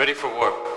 Ready for warp.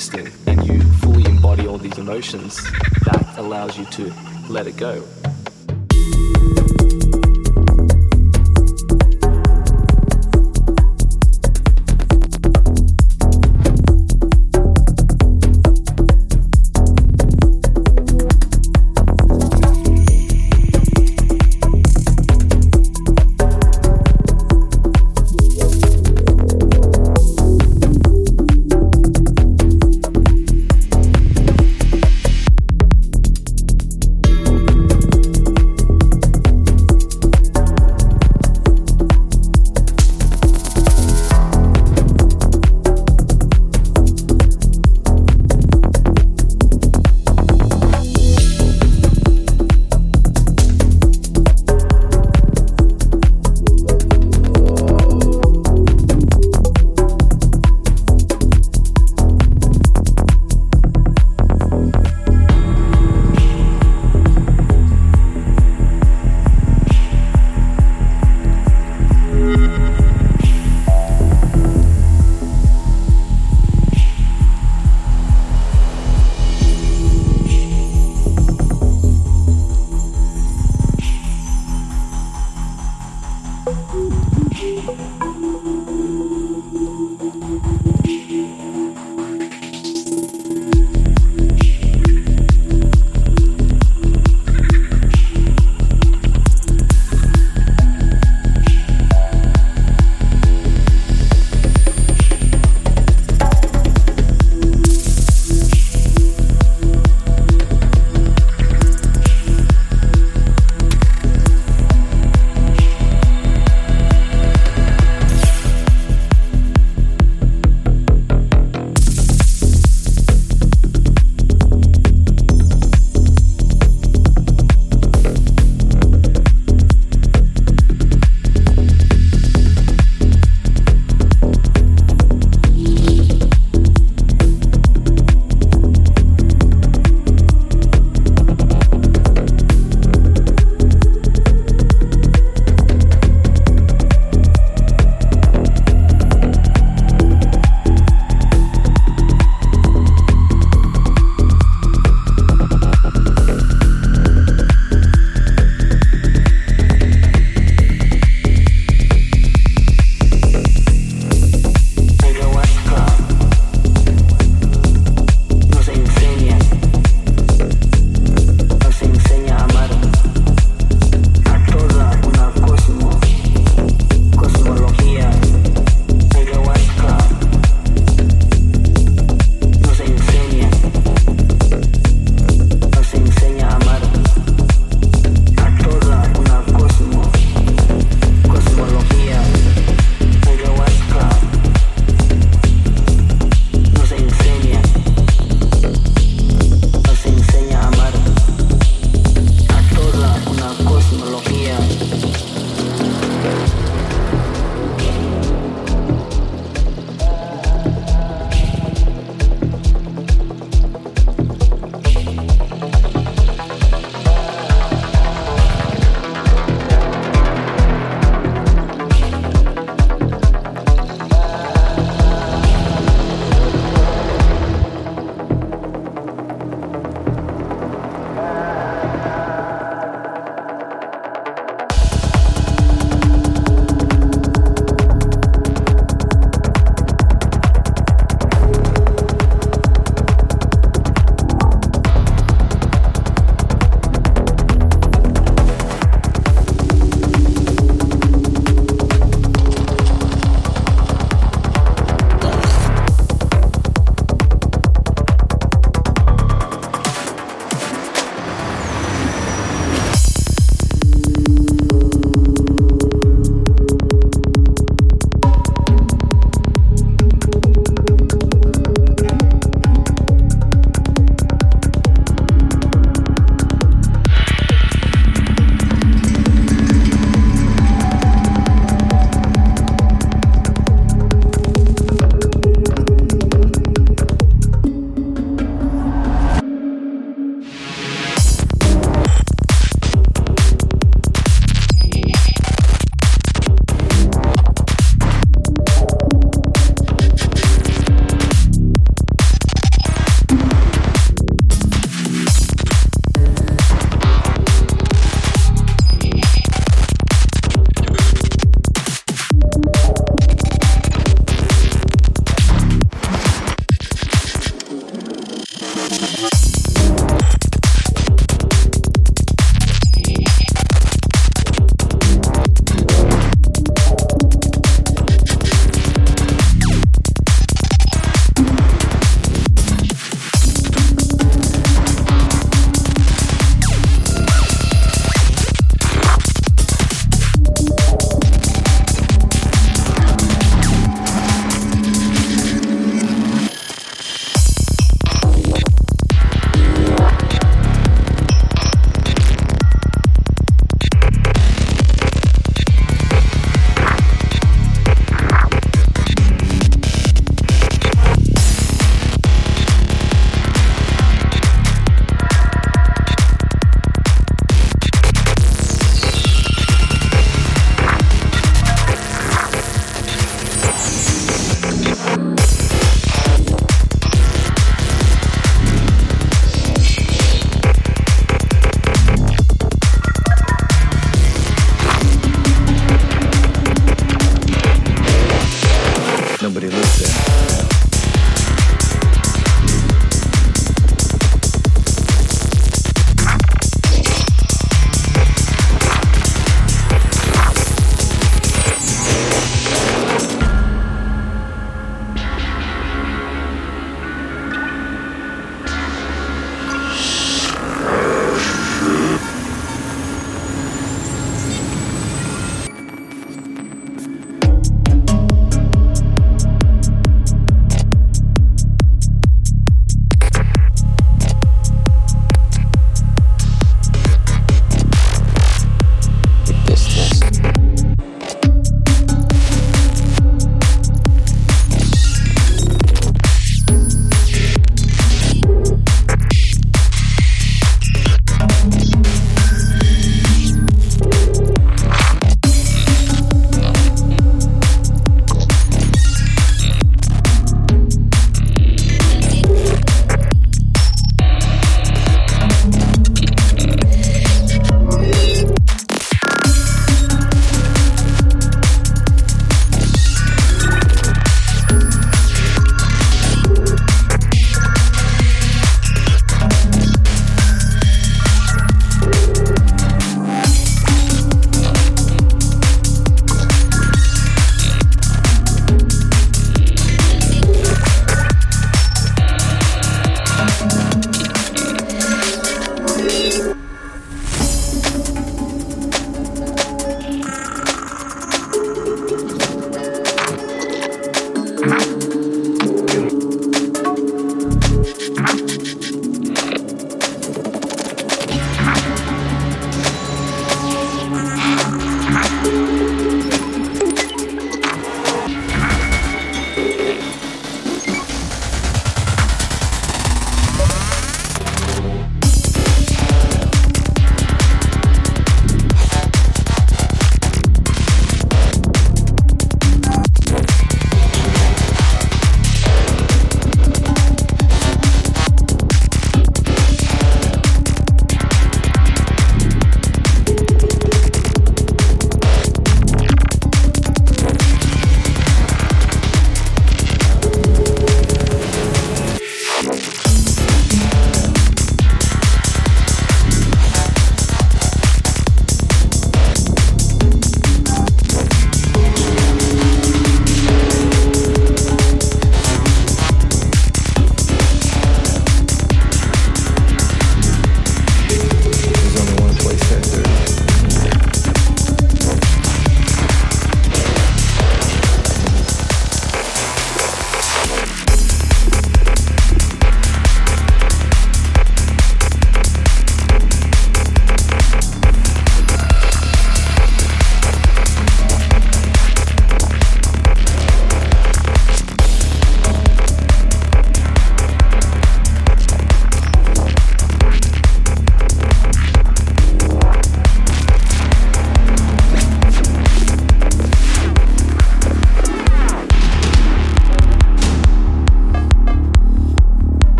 Stop resisting and you fully embody all these emotions, that allows you to let it go.